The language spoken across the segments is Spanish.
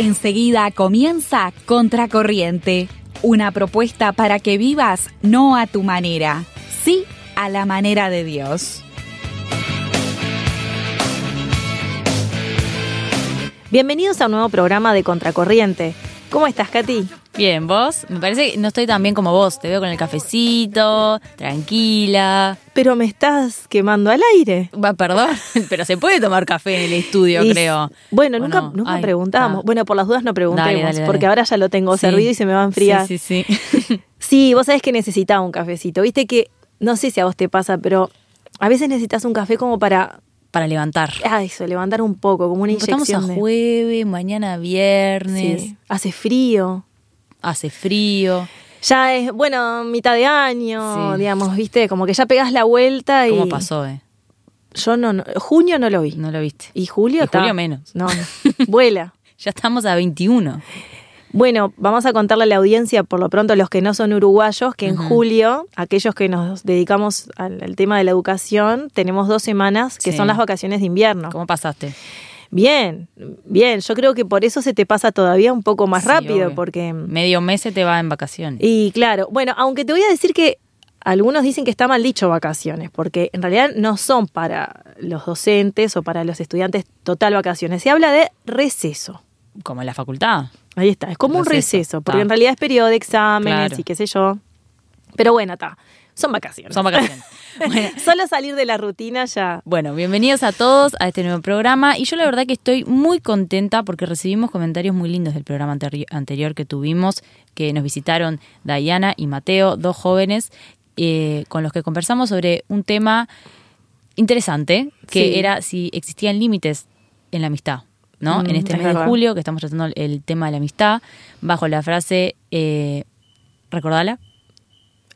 Enseguida comienza Contracorriente, una propuesta para que vivas no a tu manera, sí a la manera de Dios. Bienvenidos a un nuevo programa de Contracorriente. ¿Cómo estás, Katy? Bien, ¿vos? Me parece que no estoy tan bien como vos. Te veo con el cafecito, tranquila. Pero me estás quemando al aire. Va, perdón, pero se puede tomar café en el estudio, Y- creo. Bueno, ¿O nunca, no? nunca Ay, preguntamos. ah. Bueno, por las dudas no preguntemos, Dale, dale, dale. porque ahora ya lo tengo Sí. servido y se me va a enfriar. Sí, sí, sí. Sí, vos sabés que necesitaba un cafecito. Viste que, no sé si a vos te pasa, pero a veces necesitas un café como para, Para levantar. ah, eso, levantar un poco, como una Estamos a inyección. de- jueves, mañana viernes, Sí, Hace frío. Hace frío. Ya es, bueno, mitad de año, Sí. digamos, viste, como que ya pegás la vuelta y... ¿Cómo pasó, eh? Yo no, no- junio no lo vi. No lo viste. ¿Y julio? Y ta- julio menos. No, vuela. Ya estamos a 21. Bueno, vamos a contarle a la audiencia, por lo pronto los que no son uruguayos, que en julio, aquellos que nos dedicamos al, al tema de la educación, tenemos dos semanas que Sí. son las vacaciones de invierno. ¿Cómo pasaste? Bien, bien, yo creo que por eso se te pasa todavía un poco más Sí, rápido, obvio. porque... Medio mes se te va en vacaciones. Y claro, bueno, aunque te voy a decir que algunos dicen que está mal dicho vacaciones, porque en realidad no son para los docentes o para los estudiantes total vacaciones, se habla de receso. Como en la facultad. Ahí está, es como un Receso, porque en realidad es periodo de exámenes Claro. y qué sé yo. Pero bueno, está, son vacaciones. Son vacaciones. Bueno, Solo salir de la rutina ya. Bueno, bienvenidos a todos a este nuevo programa y yo la verdad que estoy muy contenta porque recibimos comentarios muy lindos del programa anteri- anterior que tuvimos, que nos visitaron Dayana y Mateo, dos jóvenes eh, con los que conversamos sobre un tema interesante, que Sí. era si existían límites en la amistad. ¿no? Mm, en este es mes de julio, que estamos tratando el tema de la amistad, bajo la frase, eh, ¿recordala?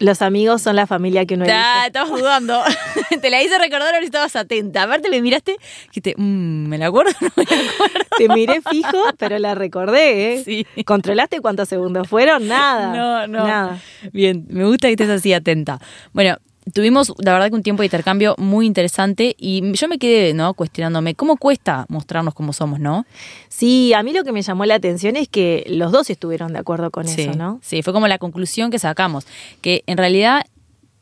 Los amigos son la familia que uno elige. estabas dudando. Te la hice recordar, ahora estabas atenta. Aparte me miraste, dijiste, "Mm, ¿me la acuerdo no me la acuerdo? Te miré fijo, pero la recordé, ¿eh? Sí. ¿Controlaste cuántos segundos fueron? Nada. No, no. Nada. Bien, me gusta que estés así atenta. Bueno, tuvimos la verdad que un tiempo de intercambio muy interesante y yo me quedé, ¿no? Cuestionándome, ¿cómo cuesta mostrarnos como somos, no? Sí, a mí lo que me llamó la atención es que los dos estuvieron de acuerdo con sí, eso, ¿no? Sí, fue como la conclusión que sacamos, que en realidad,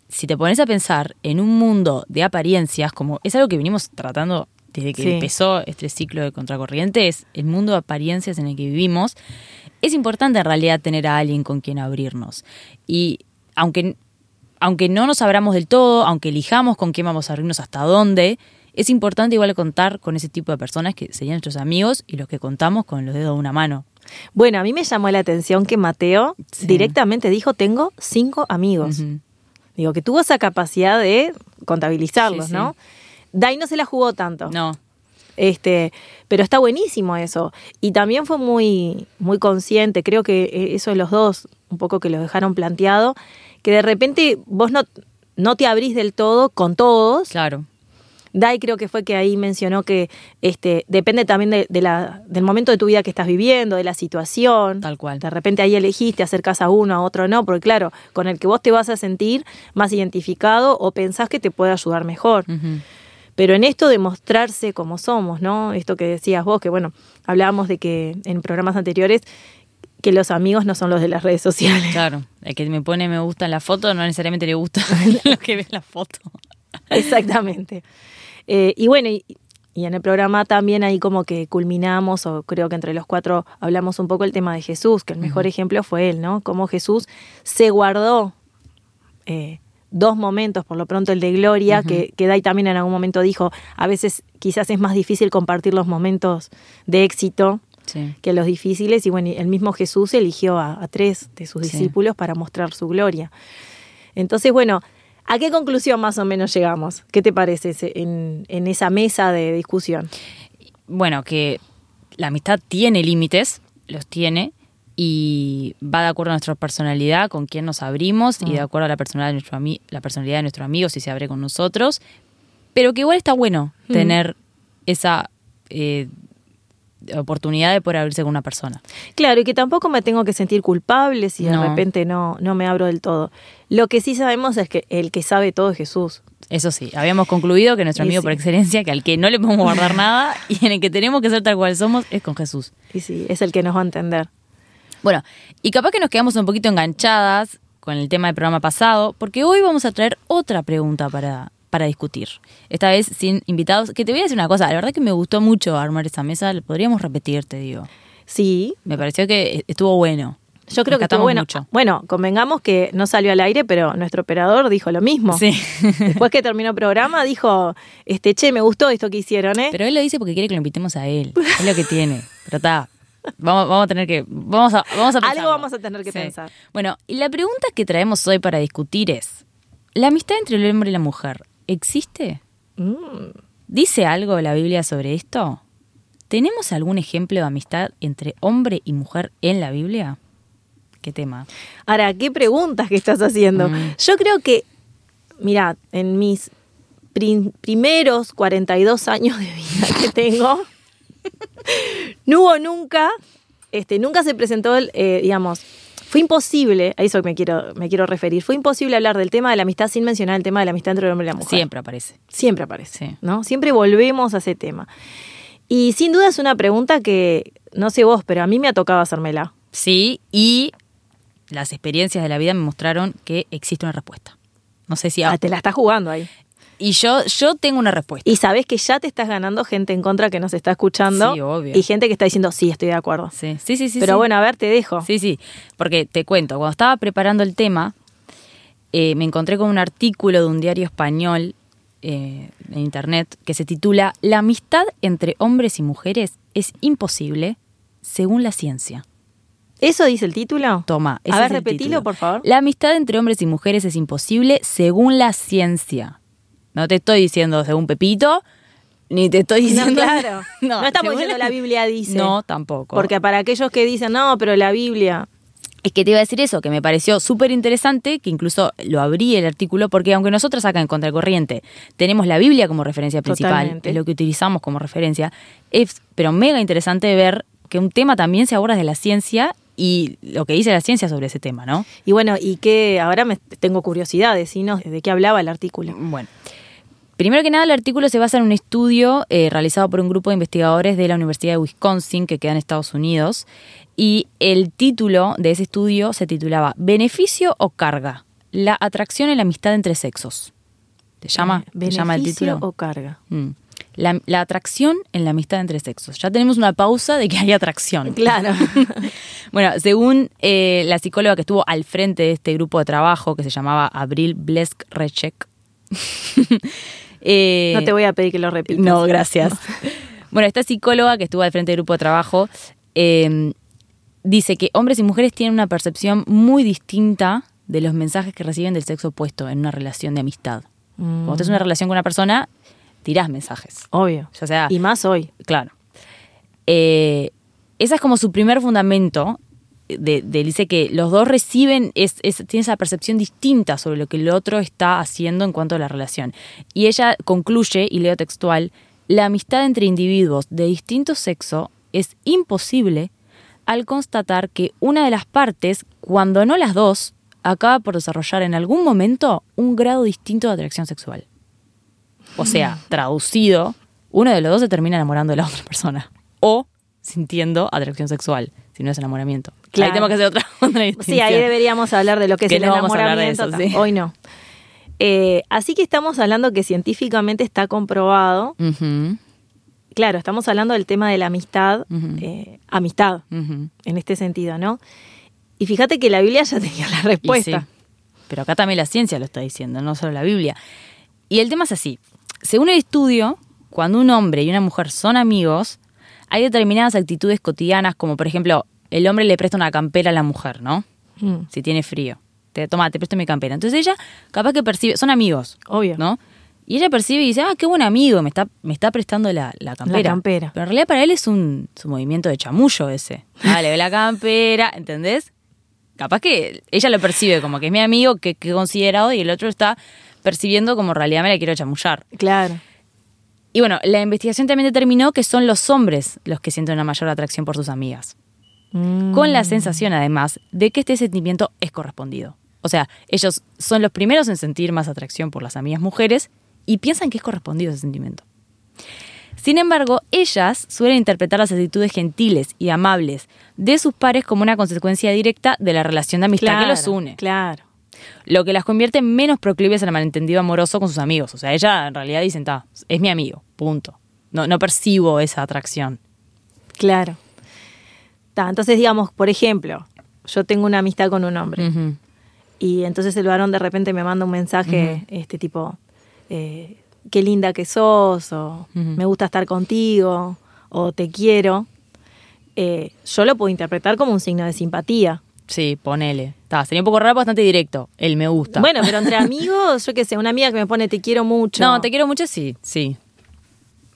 si te pones a pensar en un mundo de apariencias, como es algo que venimos tratando desde que Sí. empezó este ciclo de contracorriente, es el mundo de apariencias en el que vivimos, es importante en realidad tener a alguien con quien abrirnos. Y aunque, aunque no nos abramos del todo, aunque elijamos con quién vamos a abrirnos hasta dónde, es importante igual contar con ese tipo de personas que serían nuestros amigos y los que contamos con los dedos de una mano. Bueno, a mí me llamó la atención que Mateo Sí. directamente dijo, tengo cinco amigos. Digo, que tuvo esa capacidad de contabilizarlos, Sí, sí. ¿no? Dai no se la jugó tanto. No, Este, pero está buenísimo eso. Y también fue muy, muy consciente, creo que eh, eso de los dos, un poco que lo dejaron planteado, que de repente vos no, no te abrís del todo con todos. claro. Dai creo que fue que ahí mencionó que este, depende también de, de la, del momento de tu vida que estás viviendo, de la situación. Tal cual. De repente ahí elegiste acercas a uno, a otro no, porque claro, con el que vos te vas a sentir más identificado o pensás que te puede ayudar mejor. Pero en esto de mostrarse como somos, ¿no? Esto que decías vos, que bueno, hablábamos de que en programas anteriores, que los amigos no son los de las redes sociales. Claro, el que me pone me gusta en la foto no necesariamente le gusta lo que ve en la foto. Exactamente. Eh, y bueno, y, y en el programa también ahí como que culminamos, o creo que entre los cuatro hablamos un poco el tema de Jesús, que el mejor ejemplo fue él, ¿no? Cómo Jesús se guardó eh, dos momentos, por lo pronto el de gloria, Ujú. que, que Dai también en algún momento dijo, a veces quizás es más difícil compartir los momentos de éxito Sí. que los difíciles, y bueno, el mismo Jesús eligió a, a tres de sus Sí. discípulos para mostrar su gloria. Entonces, bueno, ¿a qué conclusión más o menos llegamos? ¿Qué te parece en, en esa mesa de discusión? Bueno, que la amistad tiene límites, los tiene, y va de acuerdo a nuestra personalidad, con quién nos abrimos, y de Mm. acuerdo a la personalidad de nuestro, ami- la personalidad de nuestro amigo, si se abre con nosotros. Pero que igual está bueno Mm. tener esa eh, oportunidad de poder abrirse con una persona. Claro, y que tampoco me tengo que sentir culpable si de repente no, no me abro del todo. Lo que sí sabemos es que el que sabe todo es Jesús. Eso sí, habíamos concluido que nuestro Y amigo sí. por excelencia, que al que no le podemos guardar nada y en el que tenemos que ser tal cual somos, es con Jesús. Y sí, es el que nos va a entender. Bueno, y capaz que nos quedamos un poquito enganchadas con el tema del programa pasado, porque hoy vamos a traer otra pregunta para, para discutir. Esta vez sin invitados, que te voy a decir una cosa, la verdad que me gustó mucho armar esa mesa, podríamos repetir, te digo. Sí, Me pareció que estuvo bueno. yo creo que estuvo bueno. mucho. Bueno, convengamos que no salió al aire, pero nuestro operador dijo lo mismo. Sí. Después que terminó el programa, dijo, este, che, me gustó esto que hicieron, ¿eh? Pero él lo dice porque quiere que lo invitemos a él. Es lo que tiene. Pero está. Vamos, vamos a tener que. Vamos a, vamos a Algo vamos a tener que pensar. Bueno, y la pregunta que traemos hoy para discutir es: ¿la amistad entre el hombre y la mujer existe? Mm. ¿Dice algo la Biblia sobre esto? ¿Tenemos algún ejemplo de amistad entre hombre y mujer en la Biblia? ¿Qué tema? Ahora, ¿qué preguntas que estás haciendo? Mm. Yo creo que, mira, en mis prim- primeros 42 años de vida que tengo, no hubo nunca, este, nunca se presentó, el, eh, digamos, fue imposible, a eso me quiero, me quiero referir, fue imposible hablar del tema de la amistad sin mencionar el tema de la amistad entre el hombre y la mujer. Siempre aparece. Siempre aparece, Sí. ¿no? Siempre volvemos a ese tema. Y sin duda es una pregunta que, no sé vos, pero a mí me ha tocado hacérmela. Sí, y las experiencias de la vida me mostraron que existe una respuesta. No sé si. Ah, te la estás jugando ahí. Y yo, yo tengo una respuesta. Y sabes que ya te estás ganando gente en contra que nos está escuchando. Sí, obvio. Y gente que está diciendo, sí, estoy de acuerdo. Sí, sí, sí. sí Pero sí. bueno, a ver, te dejo. Sí, sí, porque te cuento, cuando estaba preparando el tema, eh, me encontré con un artículo de un diario español eh, en internet que se titula La amistad entre hombres y mujeres es imposible según la ciencia. ¿Eso dice el título? Toma, ese A ver, es el repetilo, título. por favor. La amistad entre hombres y mujeres es imposible según la ciencia. No te estoy diciendo según Pepito, ni te estoy No, diciendo... claro. No, estamos según diciendo la Biblia dice. No, tampoco. Porque para aquellos que dicen, no, pero la Biblia. Es que te iba a decir eso, que me pareció súper interesante, que incluso lo abrí el artículo, porque aunque nosotros acá en Contracorriente tenemos la Biblia como referencia principal, Totalmente. es lo que utilizamos como referencia, es pero mega interesante ver que un tema también se aborda de la ciencia y lo que dice la ciencia sobre ese tema, ¿no? Y bueno, y que ahora me tengo curiosidad, decinos de qué hablaba el artículo. Bueno. Primero que nada, el artículo se basa en un estudio eh, realizado por un grupo de investigadores de la Universidad de Wisconsin, que queda en Estados Unidos, y el título de ese estudio se titulaba ¿Beneficio o carga? La atracción y la amistad entre sexos. ¿Te llama? ¿Te llama el ¿Beneficio título? o carga? Mm. La, la atracción en la amistad entre sexos. Ya tenemos una pausa de que hay atracción. Claro. Bueno, según eh, la psicóloga que estuvo al frente de este grupo de trabajo, que se llamaba Abril Blesk Rechek. Eh, no te voy a pedir que lo repitas. No, gracias. Bueno, esta psicóloga que estuvo al frente del grupo de trabajo eh, dice que hombres y mujeres tienen una percepción muy distinta de los mensajes que reciben del sexo opuesto en una relación de amistad. Mm, Cuando tenés una relación con una persona, tirás mensajes. Obvio. Ya sea, Y más hoy. Claro. Eh, esa es como su primer fundamento. De, que los dos reciben, es, es- tienen esa percepción distinta sobre lo que el otro está haciendo en cuanto a la relación. Y ella concluye, y leo textual, la amistad entre individuos de distinto sexo es imposible al constatar que una de las partes, cuando no las dos, acaba por desarrollar en algún momento un grado distinto de atracción sexual. O sea, traducido, uno de los dos se termina enamorando de la otra persona. O sintiendo atracción sexual, si no es enamoramiento. Claro. Ahí tenemos que hacer otra, otra Sí, ahí deberíamos hablar de lo que, Que es el no vamos a hablar de enamoramiento. eso, sí. Hoy no. Eh, así que estamos hablando que científicamente está comprobado. Claro, estamos hablando del tema de la amistad, eh, amistad, en este sentido, ¿no? Y fíjate que la Biblia ya tenía la respuesta. sí. Pero acá también la ciencia lo está diciendo, no solo la Biblia. Y el tema es así. Según el estudio, cuando un hombre y una mujer son amigos, hay determinadas actitudes cotidianas, como por ejemplo, el hombre le presta una campera a la mujer, ¿no? Mm, Si tiene frío. Te toma, te presto mi campera. Entonces ella, capaz que percibe, son amigos, obvio. ¿no? Y ella percibe y dice, ah, qué buen amigo, me está, me está prestando la, la campera. campera. Pero en realidad para él es un, su movimiento de chamullo ese. Ah, le ve la campera, ¿entendés? Capaz que ella lo percibe como que es mi amigo, que, que he considerado, y el otro está percibiendo como en realidad me la quiero chamullar. Claro. Y bueno, la investigación también determinó que son los hombres los que sienten una mayor atracción por sus amigas. Mm. Con la sensación, además, de que este sentimiento es correspondido. O sea, ellos son los primeros en sentir más atracción por las amigas mujeres y piensan que es correspondido ese sentimiento. Sin embargo, ellas suelen interpretar las actitudes gentiles y amables de sus pares como una consecuencia directa de la relación de amistad que los une. Claro. Lo que las convierte en menos proclives al malentendido amoroso con sus amigos. O sea, ella en realidad dicen, ta, es mi amigo, punto. No, no percibo esa atracción. Claro. Ta, entonces, digamos, por ejemplo, yo tengo una amistad con un hombre. Y entonces el varón de repente me manda un mensaje, este tipo, eh, qué linda que sos, o me gusta estar contigo, o te quiero. Eh, yo lo puedo interpretar como un signo de simpatía. Sí, ponele. Ta, sería un poco raro, bastante directo. El me gusta. Bueno, pero entre amigos, yo qué sé, una amiga que me pone te quiero mucho. No, te quiero mucho, sí, sí.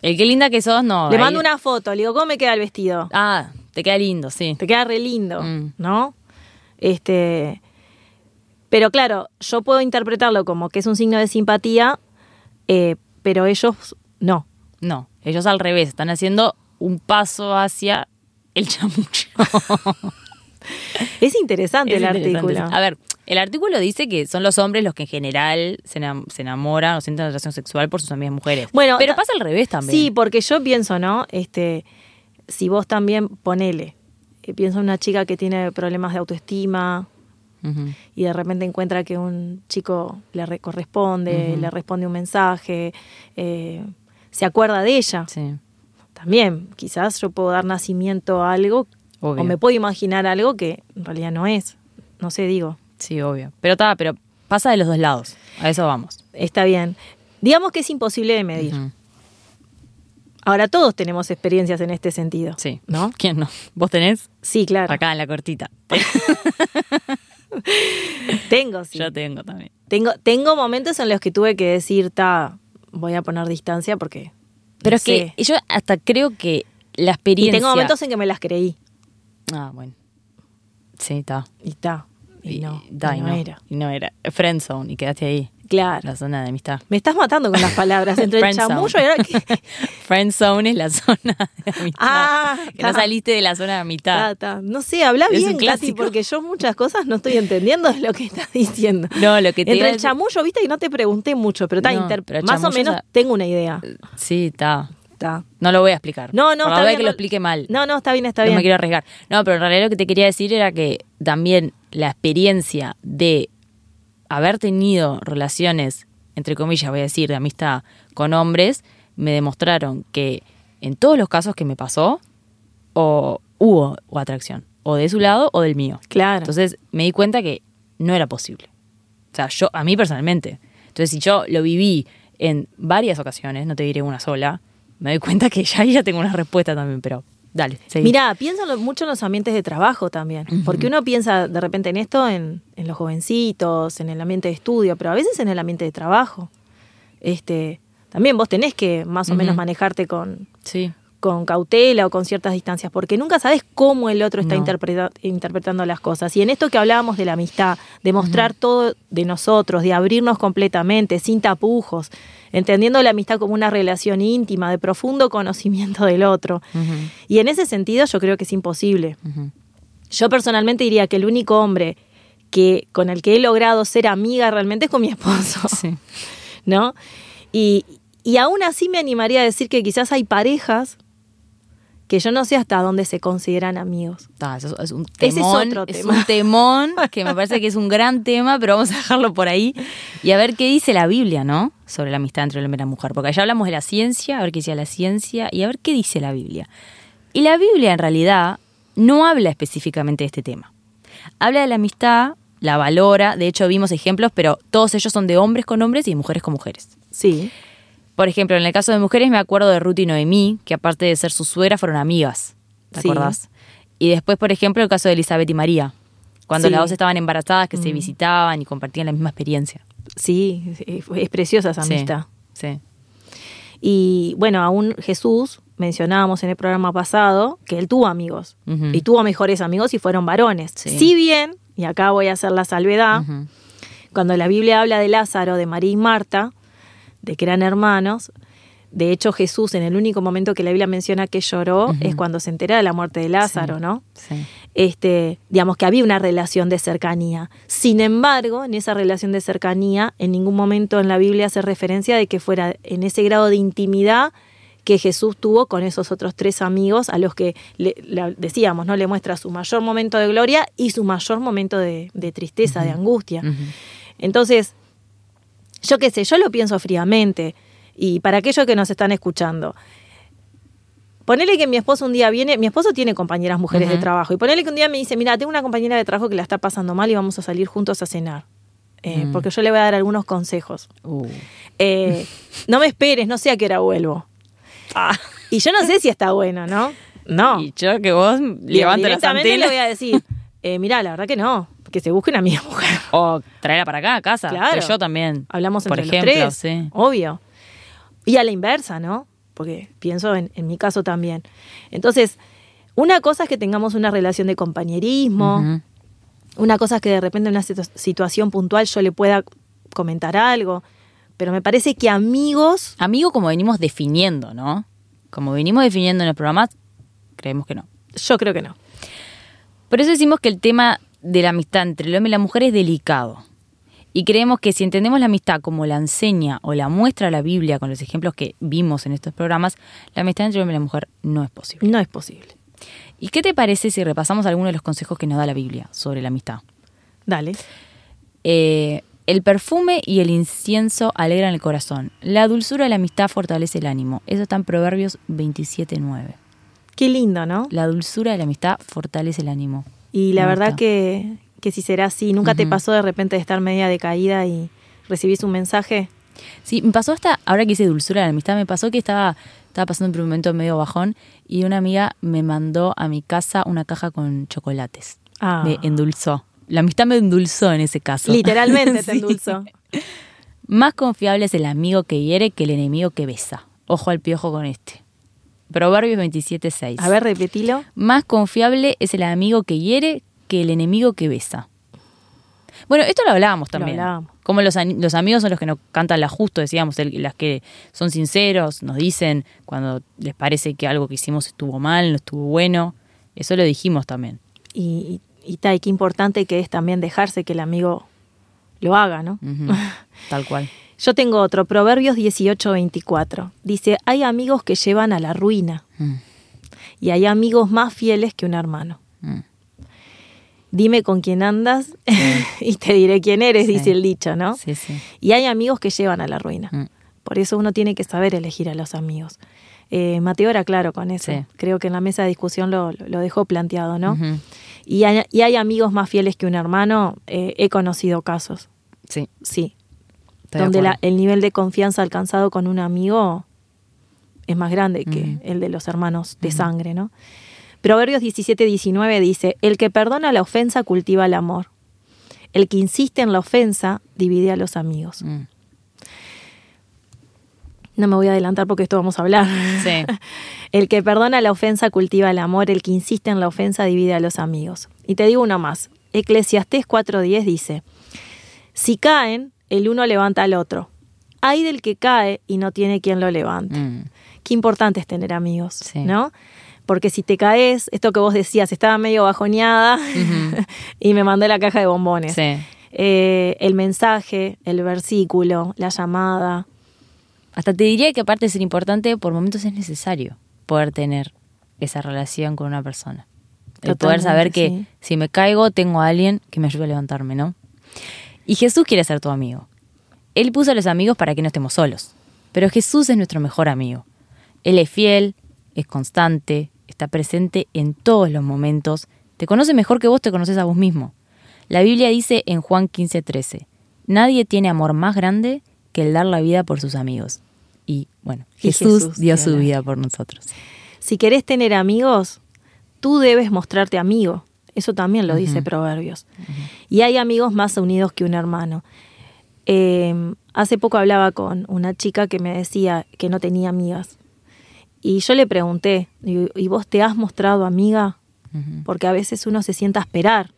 El qué linda que sos, no. Le ahí- mando una foto, le digo, ¿cómo me queda el vestido? Ah, te queda lindo, sí. Te queda re lindo, Mm. ¿no? Este. Pero claro, yo puedo interpretarlo como que es un signo de simpatía, eh, pero ellos no. No, ellos al revés, están haciendo un paso hacia el chamucho. Es interesante Es el interesante. artículo. A ver, el artículo dice que son los hombres los que en general se, enam- se enamoran o sienten atracción sexual por sus amigas mujeres. Bueno, pero pasa al revés también. Sí, porque yo pienso, ¿no? Este, si vos también ponele, eh, pienso en una chica que tiene problemas de autoestima y de repente encuentra que un chico le re- corresponde, le responde un mensaje, eh, se acuerda de ella. Sí, También, quizás yo puedo dar nacimiento a algo obvio. o me puedo imaginar algo que en realidad no es. No sé, digo. Sí, obvio. Pero está, pero pasa de los dos lados. A eso vamos. Está bien. Digamos que es imposible de medir. Ahora todos tenemos experiencias en este sentido. Sí. ¿No? ¿Quién no? ¿Vos tenés? Sí, claro. Acá en la cortita. Tengo, sí. Yo tengo también. Tengo, tengo momentos en los que tuve que decir, ta, voy a poner distancia porque. Pero no es que sé". yo hasta creo que la Y experiencia. tengo momentos en que me las creí. Ah, bueno. Sí, está. Y está. Y, no, da, y no, era. Y no era. Friendzone, y quedaste ahí. Claro. La zona de amistad. Me estás matando con las palabras. Entre el chamullo y. Friendzone es la zona de amistad. Ah, que no ta. saliste de la zona de Ta, amistad. ta. No sé, habla bien, un porque yo muchas cosas no estoy entendiendo de lo que estás diciendo. No, lo que te Entre el chamullo, viste, y no te pregunté mucho, pero, ta, No, pero más o menos ya- tengo una idea. Sí, está. Ta. No lo voy a explicar. No, no, Por la está bien, que no- lo explique mal. No, no, está bien, está no bien. me quiero arriesgar. No, pero en realidad lo que te quería decir era que también la experiencia de haber tenido relaciones, entre comillas, voy a decir, de amistad con hombres, me demostraron que en todos los casos que me pasó, o hubo o atracción, o de su lado o del mío. Claro. Entonces me di cuenta que no era posible. O sea, yo, a mí personalmente. Entonces, si yo lo viví en varias ocasiones, no te diré una sola, me doy cuenta que ya ahí ya tengo una respuesta también, pero dale, seguí. Mira, pienso en lo- mucho en los ambientes de trabajo también, porque uno piensa de repente en esto, en, en los jovencitos, en el ambiente de estudio, pero a veces en el ambiente de trabajo. Este, también vos tenés que más o menos manejarte con, Sí, con cautela o con ciertas distancias, porque nunca sabes cómo el otro está No. interpreta- interpretando las cosas. Y en esto que hablábamos de la amistad, de mostrar todo de nosotros, de abrirnos completamente, sin tapujos, entendiendo la amistad como una relación íntima, de profundo conocimiento del otro. Y en ese sentido yo creo que es imposible. Yo personalmente diría que el único hombre que con el que he logrado ser amiga realmente es con mi esposo, Sí. ¿no? Y, y aún así me animaría a decir que quizás hay parejas que yo no sé hasta dónde se consideran amigos. Eso es un Ese es temón. otro es tema. un temón que me parece que es un gran tema, pero vamos a dejarlo por ahí. Y a ver qué dice la Biblia, ¿no? Sobre la amistad entre el hombre y la mujer. Porque allá hablamos de la ciencia, a ver qué dice la ciencia y a ver qué dice la Biblia. Y la Biblia en realidad no habla específicamente de este tema. Habla de la amistad, la valora, de hecho vimos ejemplos, pero todos ellos son de hombres con hombres y de mujeres con mujeres. Sí, Por ejemplo, en el caso de mujeres me acuerdo de Ruth y Noemí, que aparte de ser su suegra fueron amigas. ¿Te Sí. acordás? Y después, por ejemplo, el caso de Elizabeth y María, cuando Sí. las dos estaban embarazadas, que se Mm. visitaban y compartían la misma experiencia. sí, es, preciosa esa amistad. Sí. Y bueno, aún Jesús, mencionábamos en el programa pasado, que él tuvo amigos. Y tuvo mejores amigos y fueron varones. Sí. Si bien, y acá voy a hacer la salvedad, cuando la Biblia habla de Lázaro, de María y Marta, de que eran hermanos, De hecho, Jesús, en el único momento que la Biblia menciona que lloró, es cuando se entera de la muerte de Lázaro, Sí. ¿no? Sí. Este, digamos que había una relación de cercanía. Sin embargo, en esa relación de cercanía, en ningún momento en la Biblia hace referencia de que fuera en ese grado de intimidad que Jesús tuvo con esos otros tres amigos a los que le, decíamos, ¿no? Le muestra su mayor momento de gloria y su mayor momento de, de tristeza, de angustia. Entonces, yo qué sé, yo lo pienso fríamente. Y para aquellos que nos están escuchando, ponele que mi esposo un día viene, mi esposo tiene compañeras mujeres de trabajo, y ponele que un día me dice, mira, tengo una compañera de trabajo que la está pasando mal y vamos a salir juntos a cenar. Eh, Mm. Porque yo le voy a dar algunos consejos. Uh. Eh, no me esperes, no sé a qué hora vuelvo. Y yo no sé si está bueno, ¿no? No. Y yo que vos levantes directamente le voy a decir, eh, mira, la verdad que no, que se busque una amiga mujer. o traerla para acá a casa. Claro. Que yo también. Hablamos por entre ejemplo, los tres, sí. obvio. Y a la inversa, ¿no? Porque pienso en, en mi caso también. Entonces, una cosa es que tengamos una relación de compañerismo, una cosa es que de repente en una situ- situación puntual yo le pueda comentar algo, pero me parece que amigos, Amigo como venimos definiendo, ¿no? Como venimos definiendo en el programa, creemos que no. yo creo que no. Por eso decimos que el tema de la amistad entre el hombre y la mujer es delicado. Y creemos que si entendemos la amistad como la enseña o la muestra la Biblia con los ejemplos que vimos en estos programas, la amistad entre el hombre y la mujer no es posible. No es posible. ¿Y qué te parece si repasamos algunos de los consejos que nos da la Biblia sobre la amistad? Dale. Eh, el perfume y el incienso alegran el corazón. La dulzura de la amistad fortalece el ánimo. Eso está en Proverbios 27.9. Qué lindo, ¿no? La dulzura de la amistad fortalece el ánimo. Y la Me verdad que, que si será así, ¿nunca te pasó de repente de estar media decaída y recibís un mensaje? Sí, me pasó hasta, ahora que hice dulzura de la amistad, me pasó que estaba, estaba pasando por un momento medio bajón y una amiga me mandó a mi casa una caja con chocolates. Ah. Me endulzó. La amistad me endulzó en ese caso. Literalmente te Sí. endulzó. Más confiable es el amigo que hiere que el enemigo que besa. Ojo al piojo con este. Proverbios 27.6. A ver, repetilo. Más confiable es el amigo que hiere que el enemigo que besa. Bueno, esto lo hablábamos Lo también. hablábamos. Como los, amigos son los que nos cantan la justo, decíamos, el- las que son sinceros, nos dicen cuando les parece que algo que hicimos estuvo mal, no estuvo bueno. Eso lo dijimos también. Y, y, y qué importante que es también dejarse que el amigo lo haga, ¿no? Tal cual. Yo tengo otro, Proverbios 18:24. Dice, hay amigos que llevan a la ruina Mm, y hay amigos más fieles que un hermano. mm. Dime con quién andas y te diré quién eres, Sí. dice el dicho, ¿no? Sí, sí. Y hay amigos que llevan a la ruina. Mm. Por eso uno tiene que saber elegir a los amigos. Eh, Mateo era claro con eso. Creo que en la mesa de discusión lo, lo dejó planteado, ¿no? Ujú. y, hay, y hay amigos más fieles que un hermano. eh, he conocido casos, Sí, sí, estoy donde la- el nivel de confianza alcanzado con un amigo es más grande que el de los hermanos de sangre, ¿no? Proverbios 17, 19 dice, el que perdona la ofensa cultiva el amor. El que insiste en la ofensa divide a los amigos. Mm. No me voy a adelantar porque esto vamos a hablar. Sí. El que perdona la ofensa cultiva el amor, el que insiste en la ofensa divide a los amigos. Y te digo uno más. Eclesiastés 4:10 dice, si caen, el uno levanta al otro. Hay del que cae y no tiene quien lo levante. Mm. Qué importante es tener amigos, Sí. ¿no? Porque si te caes, esto que vos decías, estaba medio bajoneada y me mandé la caja de bombones. Sí. Eh, el mensaje, el versículo, la llamada. Hasta te diría que aparte de ser importante, por momentos es necesario poder tener esa relación con una persona. El poder saber que sí. si me caigo, tengo a alguien que me ayude a levantarme, ¿no? Y Jesús quiere ser tu amigo. Él puso a los amigos para que no estemos solos. Pero Jesús es nuestro mejor amigo. Él es fiel, es constante, está presente en todos los momentos, te conoce mejor que vos te conoces a vos mismo. La Biblia dice en Juan 15:13, nadie tiene amor más grande que el dar la vida por sus amigos. Y bueno, Y Jesús, Jesús dio su vida por nosotros. Si querés tener amigos, tú debes mostrarte amigo. Eso también lo dice Proverbios. Y hay amigos más unidos que un hermano. Eh, hace poco hablaba con una chica que me decía que no tenía amigas. Y yo le pregunté, ¿y vos te has mostrado amiga? Porque a veces uno se sienta a esperar.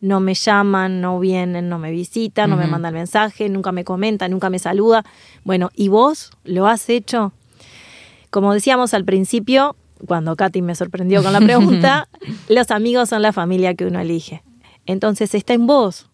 No me llaman, no vienen, no me visitan, no me mandan mensaje, nunca me comentan, nunca me saluda. Bueno, ¿y vos lo has hecho? como decíamos al principio, cuando Katy me sorprendió con la pregunta, los amigos son la familia que uno elige. Entonces está en vos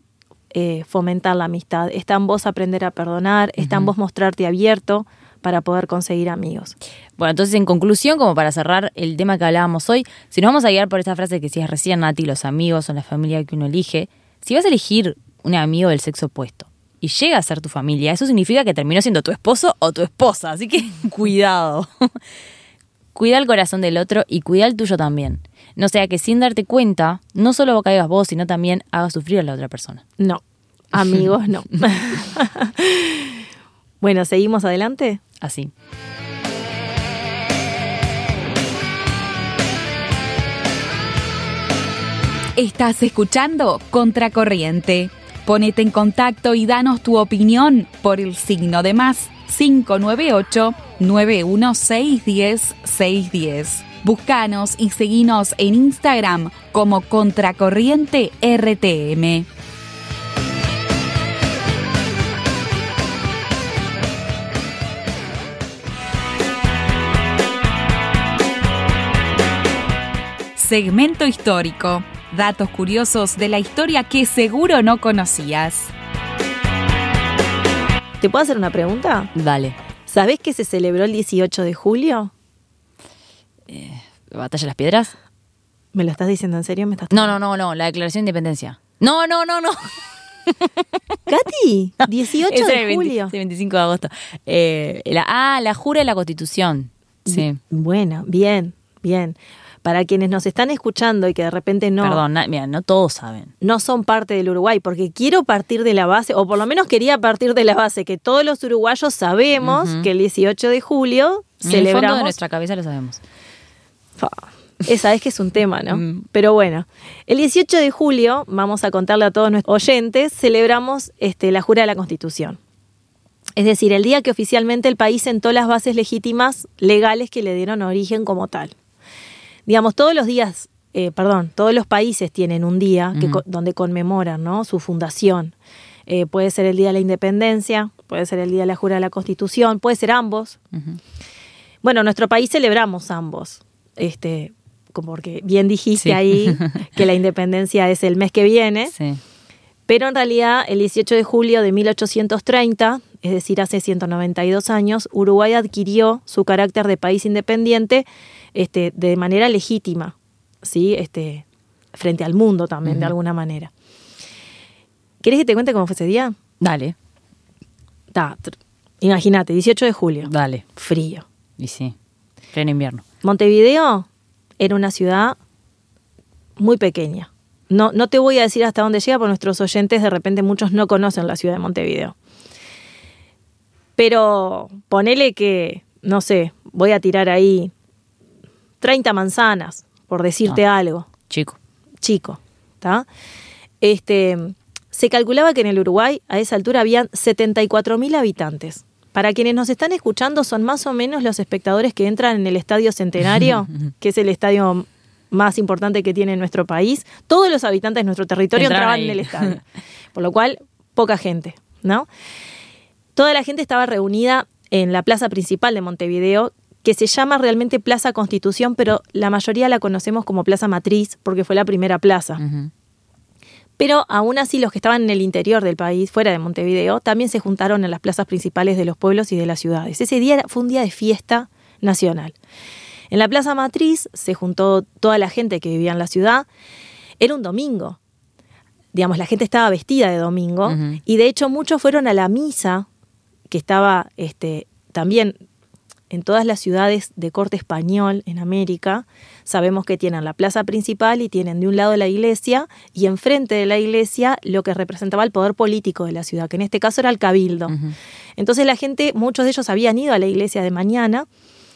eh, fomentar la amistad, está en vos aprender a perdonar, está en vos mostrarte abierto para poder conseguir amigos. Bueno, entonces en conclusión, como para cerrar el tema que hablábamos hoy, si nos vamos a guiar por esta frase que decías recién, Nati, los amigos son la familia que uno elige, si vas a elegir un amigo del sexo opuesto y llega a ser tu familia, eso significa que terminó siendo tu esposo o tu esposa, así que cuidado. Cuida el corazón del otro y cuida el tuyo también. No sea que sin darte cuenta, no solo caigas vos, sino también hagas sufrir a la otra persona. No, amigos no. bueno, ¿seguimos adelante? Así. Estás escuchando Contracorriente. Ponete en contacto y danos tu opinión por el signo de más 598 916 610. Búscanos y seguinos en Instagram como Contracorriente RTM. Segmento histórico. Datos curiosos de la historia que seguro no conocías. ¿Te puedo hacer una pregunta? Dale. ¿Sabés que se celebró el 18 de julio? Eh, ¿Batalla de las Piedras? ¿Me lo estás diciendo en serio? ¿Me estás No, no, no, no, la Declaración de Independencia. No, no, no, no. Katy, 18 Ese de 20 julio. sí, 25 de agosto. Eh, la, ah, la jura de la Constitución. Sí. Bueno, bien, bien. Para quienes nos están escuchando y que de repente no, Perdón, na- mira, no todos saben. no son parte del Uruguay, porque quiero partir de la base, o por lo menos quería partir de la base, que todos los uruguayos sabemos que el 18 de julio En el fondo celebramos... de nuestra cabeza lo sabemos. Fa, Esa es que es un tema, ¿no? Mm. Pero bueno, el 18 de julio, vamos a contarle a todos nuestros oyentes, celebramos este, la jura de la Constitución. Es decir, el día que oficialmente el país sentó las bases legítimas legales que le dieron origen como tal. Digamos, todos los días, eh, perdón, todos los países tienen un día que donde conmemoran ¿no? su fundación. Eh, puede ser el Día de la Independencia, puede ser el Día de la Jura de la Constitución, puede ser ambos. Bueno, en nuestro país celebramos ambos, este, como porque bien dijiste Sí. ahí que la independencia es el mes que viene, Sí. pero en realidad el 18 de julio de 1830, es decir, hace 192 años, Uruguay adquirió su carácter de país independiente este, de manera legítima, ¿sí? este, frente al mundo también, de alguna manera. ¿Querés que te cuente cómo fue ese día? Dale, Imagínate, 18 de julio, dale. frío. Y sí, pleno invierno. Montevideo era una ciudad muy pequeña. No, no te voy a decir hasta dónde llega, porque nuestros oyentes de repente muchos no conocen la ciudad de Montevideo. Pero ponele que, no sé, voy a tirar ahí 30 manzanas, por decirte algo, Chico. chico. ¿tá? Este, se calculaba que en el Uruguay a esa altura habían 74.000 habitantes. Para quienes nos están escuchando, son más o menos los espectadores que entran en el Estadio Centenario, que es el estadio más importante que tiene nuestro país. Todos los habitantes de nuestro territorio Entraban en el estadio. Por lo cual, poca gente, ¿no? Toda la gente estaba reunida en la plaza principal de Montevideo, que se llama realmente Plaza Constitución, pero la mayoría la conocemos como Plaza Matriz, porque fue la primera plaza. Pero aún así los que estaban en el interior del país, fuera de Montevideo, también se juntaron en las plazas principales de los pueblos y de las ciudades. Ese día fue un día de fiesta nacional. En la Plaza Matriz se juntó toda la gente que vivía en la ciudad. Era un domingo. Digamos, la gente estaba vestida de domingo y de hecho muchos fueron a la misa que estaba este, también en todas las ciudades de corte español en América, sabemos que tienen la plaza principal y tienen de un lado la iglesia y enfrente de la iglesia lo que representaba el poder político de la ciudad, que en este caso era el cabildo. Entonces la gente, muchos de ellos habían ido a la iglesia de mañana,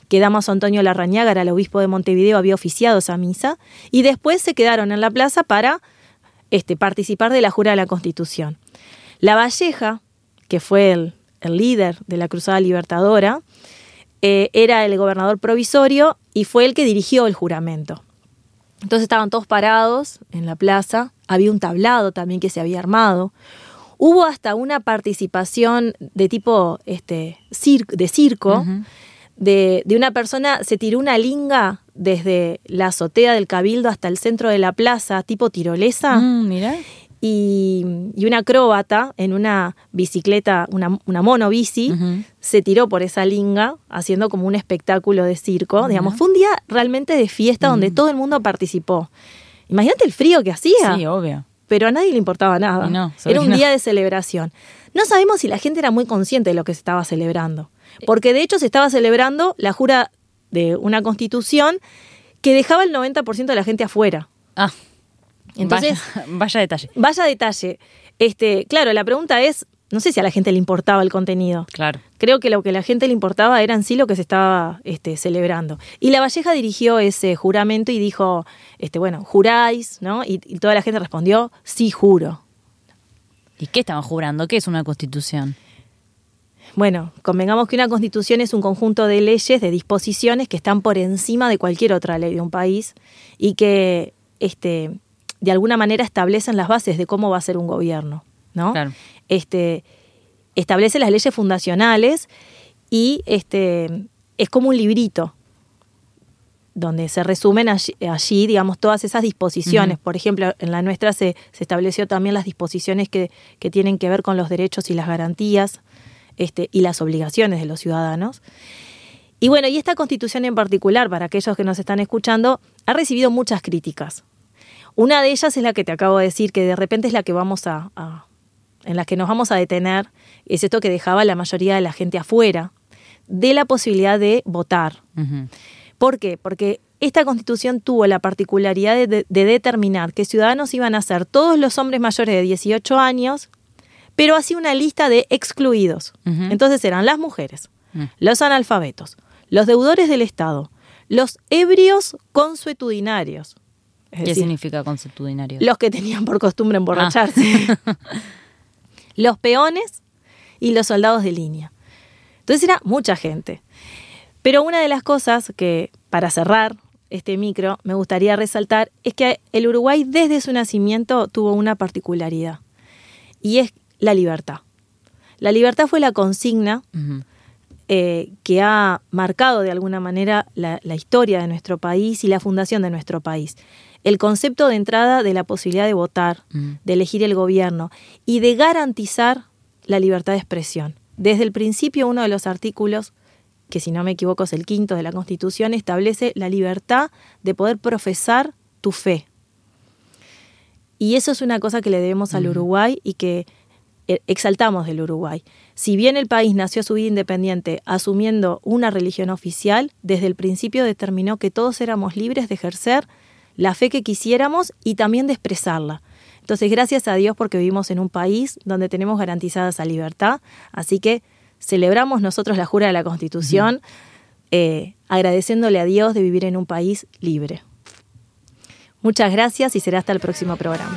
que Damaso Antonio Larrañaga, era el obispo de Montevideo, había oficiado esa misa, y después se quedaron en la plaza para este, participar de la jura de la Constitución. La Valleja, que fue el, el líder de la Cruzada Libertadora, eh, era el gobernador provisorio y fue el que dirigió el juramento. Entonces estaban todos parados en la plaza, había un tablado también que se había armado. Hubo hasta una participación de tipo este, cir- de circo de una persona, se tiró una linga desde la azotea del cabildo hasta el centro de la plaza, tipo tirolesa. Mm, mira. Y, y una acróbata en una bicicleta, una, una mono bici, Ujú. se tiró por esa linga haciendo como un espectáculo de circo. Digamos, fue un día realmente de fiesta donde todo el mundo participó. Imagínate el frío que hacía, Sí, obvio. pero a nadie le importaba nada. No, Era un no. día de celebración. No sabemos si la gente era muy consciente de lo que se estaba celebrando, porque de hecho se estaba celebrando la jura de una constitución que dejaba el 90% de la gente afuera. Ah, Entonces, vaya, vaya detalle. Vaya detalle. Este, claro, la pregunta es, no sé si a la gente le importaba el contenido. Claro. Creo que lo que a la gente le importaba era en sí lo que se estaba este, celebrando. Y la Valleja dirigió ese juramento y dijo, este, bueno, juráis, ¿no? Y, y toda la gente respondió, sí, juro. ¿Y qué estaban jurando? ¿Qué es una constitución? Bueno, convengamos que una constitución es un conjunto de leyes, de disposiciones que están por encima de cualquier otra ley de un país y que este, de alguna manera establecen las bases de cómo va a ser un gobierno, ¿no? Claro. Este, establece las leyes fundacionales y este, es como un librito donde se resumen allí, allí, digamos, todas esas disposiciones. Por ejemplo, en la nuestra se, se estableció también las disposiciones que, que tienen que ver con los derechos y las garantías este, y las obligaciones de los ciudadanos. Y bueno, y esta constitución en particular, para aquellos que nos están escuchando, ha recibido muchas críticas. Una de ellas es la que te acabo de decir, que de repente es la que vamos a, a- en la que nos vamos a detener, es esto que dejaba la mayoría de la gente afuera, de la posibilidad de votar. ¿Por qué? Porque esta constitución tuvo la particularidad de, de- de determinar que ciudadanos iban a ser todos los hombres mayores de 18 años, pero así una lista de excluidos. Entonces eran las mujeres, Mm. los analfabetos, los deudores del Estado, los ebrios consuetudinarios. Es ¿Qué decir, significa consuetudinario? los que tenían por costumbre emborracharse, los peones y los soldados de línea. Entonces era mucha gente. Pero una de las cosas que, para cerrar este micro, me gustaría resaltar es que el Uruguay desde su nacimiento tuvo una particularidad y es la libertad. La libertad fue la consigna eh, que ha marcado de alguna manera la, la historia de nuestro país y la fundación de nuestro país. El concepto de entrada de la posibilidad de votar, Mm. de elegir el gobierno y de garantizar la libertad de expresión. Desde el principio, uno de los artículos, que si no me equivoco es el quinto de la Constitución, establece la libertad de poder profesar tu fe. Y eso es una cosa que le debemos al Uruguay y que eh, exaltamos del Uruguay. Si bien el país nació su vida independiente asumiendo una religión oficial, desde el principio determinó que todos éramos libres de ejercer la fe que quisiéramos y también de expresarla. Entonces, gracias a Dios porque vivimos en un país donde tenemos garantizada esa libertad, así que celebramos nosotros la jura de la Constitución, eh, agradeciéndole a Dios de vivir en un país libre. Muchas gracias y será hasta el próximo programa.